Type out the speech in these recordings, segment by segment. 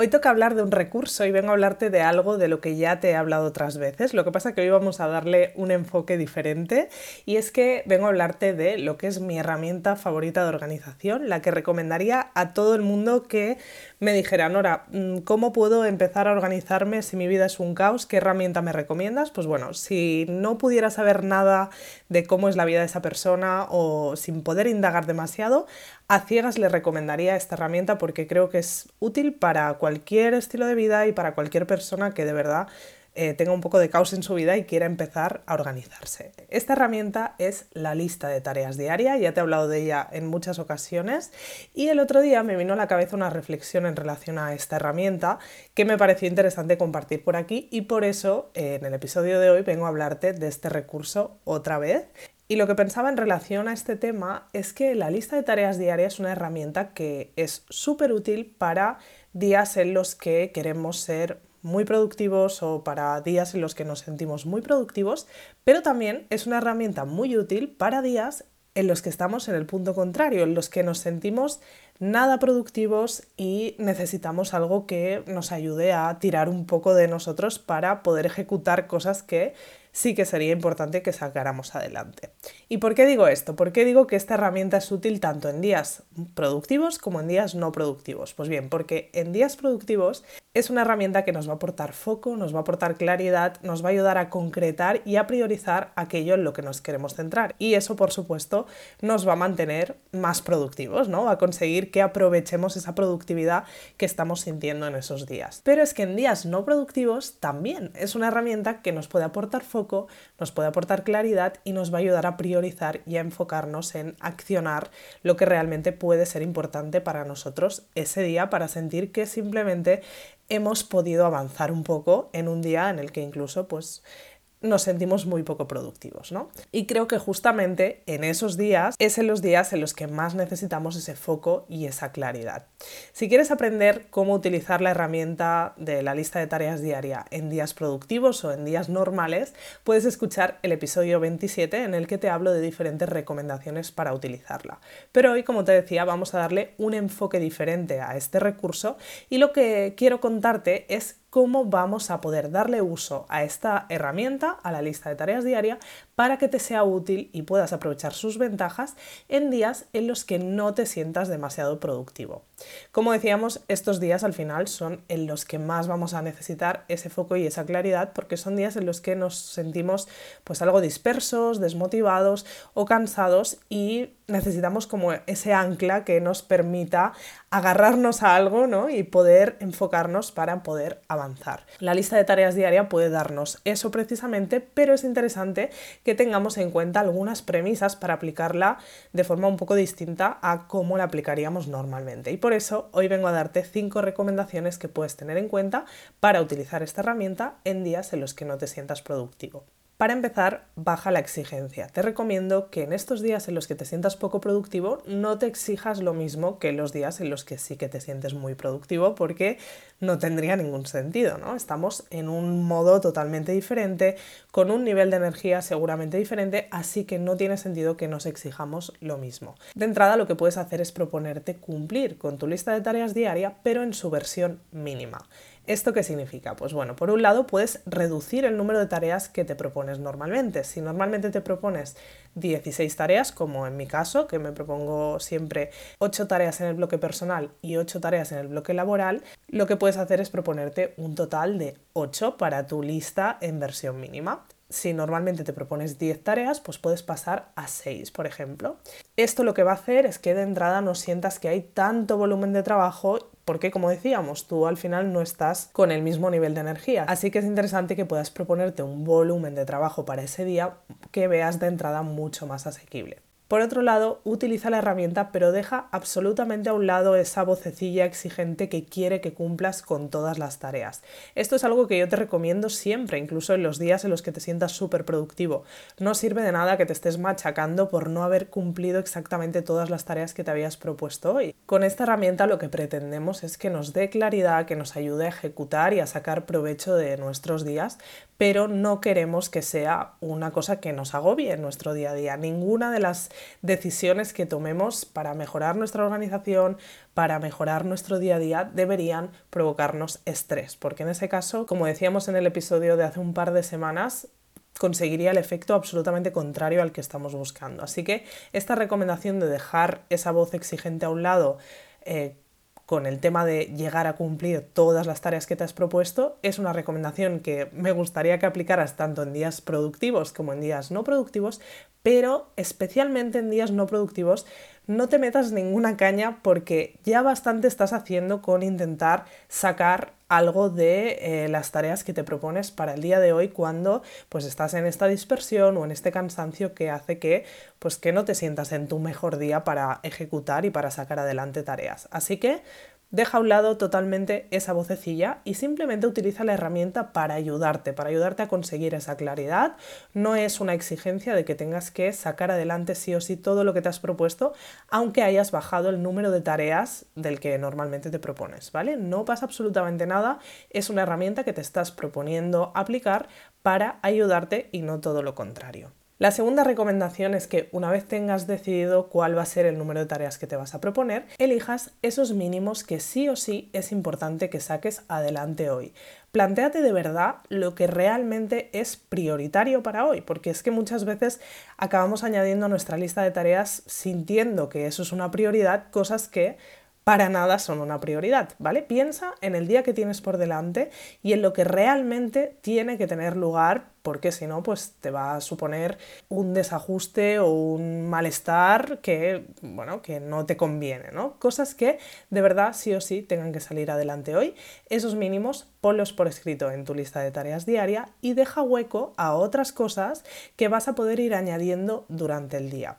Hoy toca hablar de un recurso y vengo a hablarte de algo de lo que ya te he hablado otras veces. Lo que pasa que hoy vamos a darle un enfoque diferente y es que vengo a hablarte de lo que es mi herramienta favorita de organización, la que recomendaría a todo el mundo que me dijera, Nora, mm, ¿cómo puedo empezar a organizarme si mi vida es un caos? ¿Qué herramienta me recomiendas? Pues bueno, si no pudiera saber nada de cómo es la vida de esa persona o sin poder indagar demasiado, a ciegas le recomendaría esta herramienta porque creo que es útil para cualquier estilo de vida y para cualquier persona que de verdad eh, tenga un poco de caos en su vida y quiera empezar a organizarse. Esta herramienta es la lista de tareas diaria, ya te he hablado de ella en muchas ocasiones y el otro día me vino a la cabeza una reflexión en relación a esta herramienta que me pareció interesante compartir por aquí y por eso eh, en el episodio de hoy vengo a hablarte de este recurso otra vez y lo que pensaba en relación a este tema es que la lista de tareas diarias es una herramienta que es súper útil para días en los que queremos ser muy productivos o para días en los que nos sentimos muy productivos, pero también es una herramienta muy útil para días en los que estamos en el punto contrario, en los que nos sentimos nada productivos y necesitamos algo que nos ayude a tirar un poco de nosotros para poder ejecutar cosas que sí que sería importante que sacáramos adelante. ¿Y por qué digo esto? ¿Por qué digo que esta herramienta es útil tanto en días productivos como en días no productivos? Pues bien, porque en días productivos es una herramienta que nos va a aportar foco, nos va a aportar claridad, nos va a ayudar a concretar y a priorizar aquello en lo que nos queremos centrar. Y eso, por supuesto, nos va a mantener más productivos, ¿no? Va a conseguir que aprovechemos esa productividad que estamos sintiendo en esos días. Pero es que en días no productivos también es una herramienta que nos puede aportar foco nos puede aportar claridad y nos va a ayudar a priorizar y a enfocarnos en accionar lo que realmente puede ser importante para nosotros ese día para sentir que simplemente hemos podido avanzar un poco en un día en el que incluso pues nos sentimos muy poco productivos, ¿no? Y creo que justamente en esos días es en los días en los que más necesitamos ese foco y esa claridad. Si quieres aprender cómo utilizar la herramienta de la lista de tareas diaria en días productivos o en días normales, puedes escuchar el episodio 27 en el que te hablo de diferentes recomendaciones para utilizarla. Pero hoy, como te decía, vamos a darle un enfoque diferente a este recurso y lo que quiero contarte es cómo vamos a poder darle uso a esta herramienta, a la lista de tareas diaria, para que te sea útil y puedas aprovechar sus ventajas en días en los que no te sientas demasiado productivo. Como decíamos, estos días al final son en los que más vamos a necesitar ese foco y esa claridad porque son días en los que nos sentimos pues algo dispersos, desmotivados o cansados y necesitamos como ese ancla que nos permita agarrarnos a algo ¿no? y poder enfocarnos para poder avanzar. La lista de tareas diaria puede darnos eso precisamente, pero es interesante que que tengamos en cuenta algunas premisas para aplicarla de forma un poco distinta a cómo la aplicaríamos normalmente. Y por eso hoy vengo a darte cinco recomendaciones que puedes tener en cuenta para utilizar esta herramienta en días en los que no te sientas productivo. Para empezar, baja la exigencia. Te recomiendo que en estos días en los que te sientas poco productivo no te exijas lo mismo que los días en los que sí que te sientes muy productivo porque no tendría ningún sentido, ¿no? Estamos en un modo totalmente diferente, con un nivel de energía seguramente diferente, así que no tiene sentido que nos exijamos lo mismo. De entrada lo que puedes hacer es proponerte cumplir con tu lista de tareas diaria, pero en su versión mínima. ¿Esto qué significa? Pues bueno, por un lado puedes reducir el número de tareas que te propones normalmente. Si normalmente te propones 16 tareas, como en mi caso, que me propongo siempre 8 tareas en el bloque personal y 8 tareas en el bloque laboral, lo que puedes hacer es proponerte un total de 8 para tu lista en versión mínima. Si normalmente te propones 10 tareas, pues puedes pasar a 6, por ejemplo. Esto lo que va a hacer es que de entrada no sientas que hay tanto volumen de trabajo porque como decíamos, tú al final no estás con el mismo nivel de energía. Así que es interesante que puedas proponerte un volumen de trabajo para ese día que veas de entrada mucho más asequible. Por otro lado, utiliza la herramienta pero deja absolutamente a un lado esa vocecilla exigente que quiere que cumplas con todas las tareas. Esto es algo que yo te recomiendo siempre, incluso en los días en los que te sientas súper productivo. No sirve de nada que te estés machacando por no haber cumplido exactamente todas las tareas que te habías propuesto hoy. Con esta herramienta lo que pretendemos es que nos dé claridad, que nos ayude a ejecutar y a sacar provecho de nuestros días, pero no queremos que sea una cosa que nos agobie en nuestro día a día. Ninguna de las decisiones que tomemos para mejorar nuestra organización, para mejorar nuestro día a día, deberían provocarnos estrés, porque en ese caso, como decíamos en el episodio de hace un par de semanas, conseguiría el efecto absolutamente contrario al que estamos buscando. Así que esta recomendación de dejar esa voz exigente a un lado, eh, con el tema de llegar a cumplir todas las tareas que te has propuesto, es una recomendación que me gustaría que aplicaras tanto en días productivos como en días no productivos, pero especialmente en días no productivos no te metas ninguna caña porque ya bastante estás haciendo con intentar sacar algo de eh, las tareas que te propones para el día de hoy cuando pues estás en esta dispersión o en este cansancio que hace que pues que no te sientas en tu mejor día para ejecutar y para sacar adelante tareas. Así que Deja a un lado totalmente esa vocecilla y simplemente utiliza la herramienta para ayudarte, para ayudarte a conseguir esa claridad. No es una exigencia de que tengas que sacar adelante sí o sí todo lo que te has propuesto, aunque hayas bajado el número de tareas del que normalmente te propones, ¿vale? No pasa absolutamente nada, es una herramienta que te estás proponiendo aplicar para ayudarte y no todo lo contrario. La segunda recomendación es que una vez tengas decidido cuál va a ser el número de tareas que te vas a proponer, elijas esos mínimos que sí o sí es importante que saques adelante hoy. Plantéate de verdad lo que realmente es prioritario para hoy, porque es que muchas veces acabamos añadiendo a nuestra lista de tareas sintiendo que eso es una prioridad, cosas que para nada son una prioridad, ¿vale? Piensa en el día que tienes por delante y en lo que realmente tiene que tener lugar porque si no, pues te va a suponer un desajuste o un malestar que, bueno, que no te conviene, ¿no? Cosas que de verdad sí o sí tengan que salir adelante hoy. Esos mínimos ponlos por escrito en tu lista de tareas diaria y deja hueco a otras cosas que vas a poder ir añadiendo durante el día.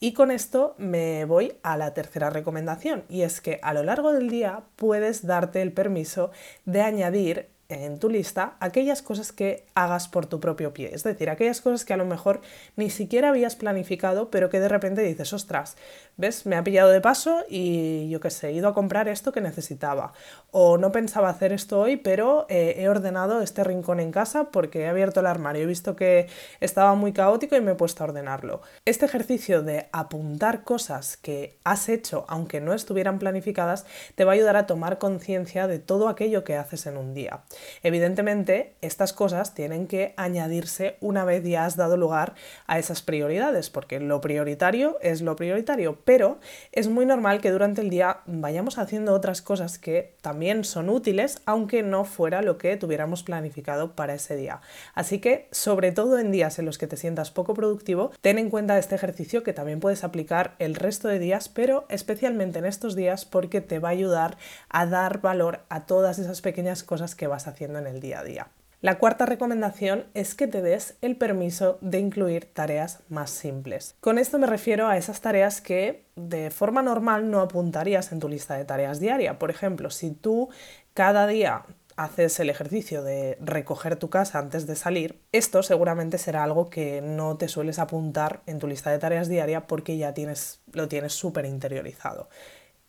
Y con esto me voy a la tercera recomendación y es que a lo largo del día puedes darte el permiso de añadir en tu lista aquellas cosas que hagas por tu propio pie, es decir, aquellas cosas que a lo mejor ni siquiera habías planificado, pero que de repente dices, ostras, ¿ves? Me ha pillado de paso y yo qué sé, he ido a comprar esto que necesitaba. O no pensaba hacer esto hoy, pero eh, he ordenado este rincón en casa porque he abierto el armario, he visto que estaba muy caótico y me he puesto a ordenarlo. Este ejercicio de apuntar cosas que has hecho, aunque no estuvieran planificadas, te va a ayudar a tomar conciencia de todo aquello que haces en un día. Evidentemente, estas cosas tienen que añadirse una vez ya has dado lugar a esas prioridades, porque lo prioritario es lo prioritario, pero es muy normal que durante el día vayamos haciendo otras cosas que también son útiles, aunque no fuera lo que tuviéramos planificado para ese día. Así que, sobre todo en días en los que te sientas poco productivo, ten en cuenta este ejercicio que también puedes aplicar el resto de días, pero especialmente en estos días porque te va a ayudar a dar valor a todas esas pequeñas cosas que vas haciendo en el día a día. La cuarta recomendación es que te des el permiso de incluir tareas más simples. Con esto me refiero a esas tareas que de forma normal no apuntarías en tu lista de tareas diaria. Por ejemplo, si tú cada día haces el ejercicio de recoger tu casa antes de salir, esto seguramente será algo que no te sueles apuntar en tu lista de tareas diaria porque ya tienes, lo tienes súper interiorizado.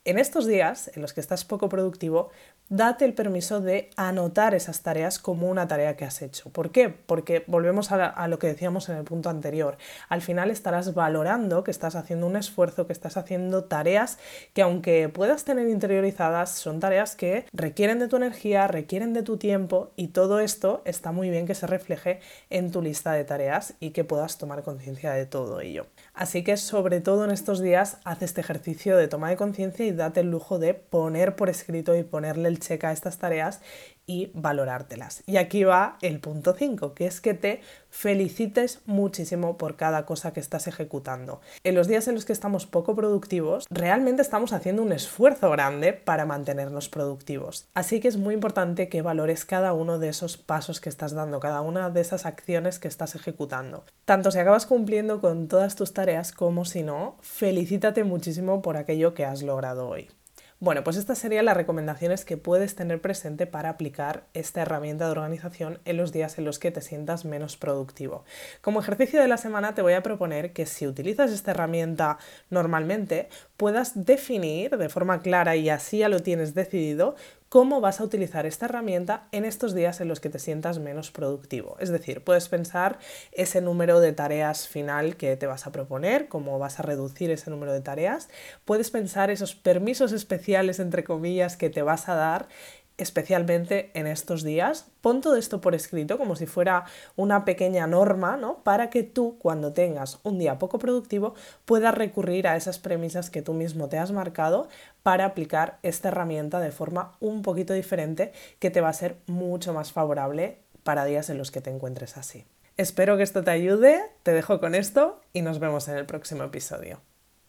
En estos días en los que estás poco productivo, date el permiso de anotar esas tareas como una tarea que has hecho. ¿Por qué? Porque volvemos a, lo que decíamos en el punto anterior. Al final estarás valorando que estás haciendo un esfuerzo, que estás haciendo tareas que aunque puedas tener interiorizadas, son tareas que requieren de tu energía, requieren de tu tiempo y todo esto está muy bien que se refleje en tu lista de tareas y que puedas tomar conciencia de todo ello. Así que sobre todo en estos días haz este ejercicio de toma de conciencia y date el lujo de poner por escrito y ponerle el check a estas tareas y valorártelas. Y aquí va el punto 5, que es que te felicites muchísimo por cada cosa que estás ejecutando. En los días en los que estamos poco productivos, realmente estamos haciendo un esfuerzo grande para mantenernos productivos. Así que es muy importante que valores cada uno de esos pasos que estás dando, cada una de esas acciones que estás ejecutando. Tanto si acabas cumpliendo con todas tus tareas como si no, felicítate muchísimo por aquello que has logrado hoy. Bueno, pues estas serían las recomendaciones que puedes tener presente para aplicar esta herramienta de organización en los días en los que te sientas menos productivo. Como ejercicio de la semana te voy a proponer que si utilizas esta herramienta normalmente, puedas definir de forma clara y así ya lo tienes decidido cómo vas a utilizar esta herramienta en estos días en los que te sientas menos productivo. Es decir, puedes pensar ese número de tareas final que te vas a proponer, cómo vas a reducir ese número de tareas. Puedes pensar esos permisos especiales, entre comillas, que te vas a dar especialmente en estos días. Pon todo esto por escrito como si fuera una pequeña norma, ¿no? Para que tú, cuando tengas un día poco productivo, puedas recurrir a esas premisas que tú mismo te has marcado para aplicar esta herramienta de forma un poquito diferente que te va a ser mucho más favorable para días en los que te encuentres así. Espero que esto te ayude, te dejo con esto y nos vemos en el próximo episodio.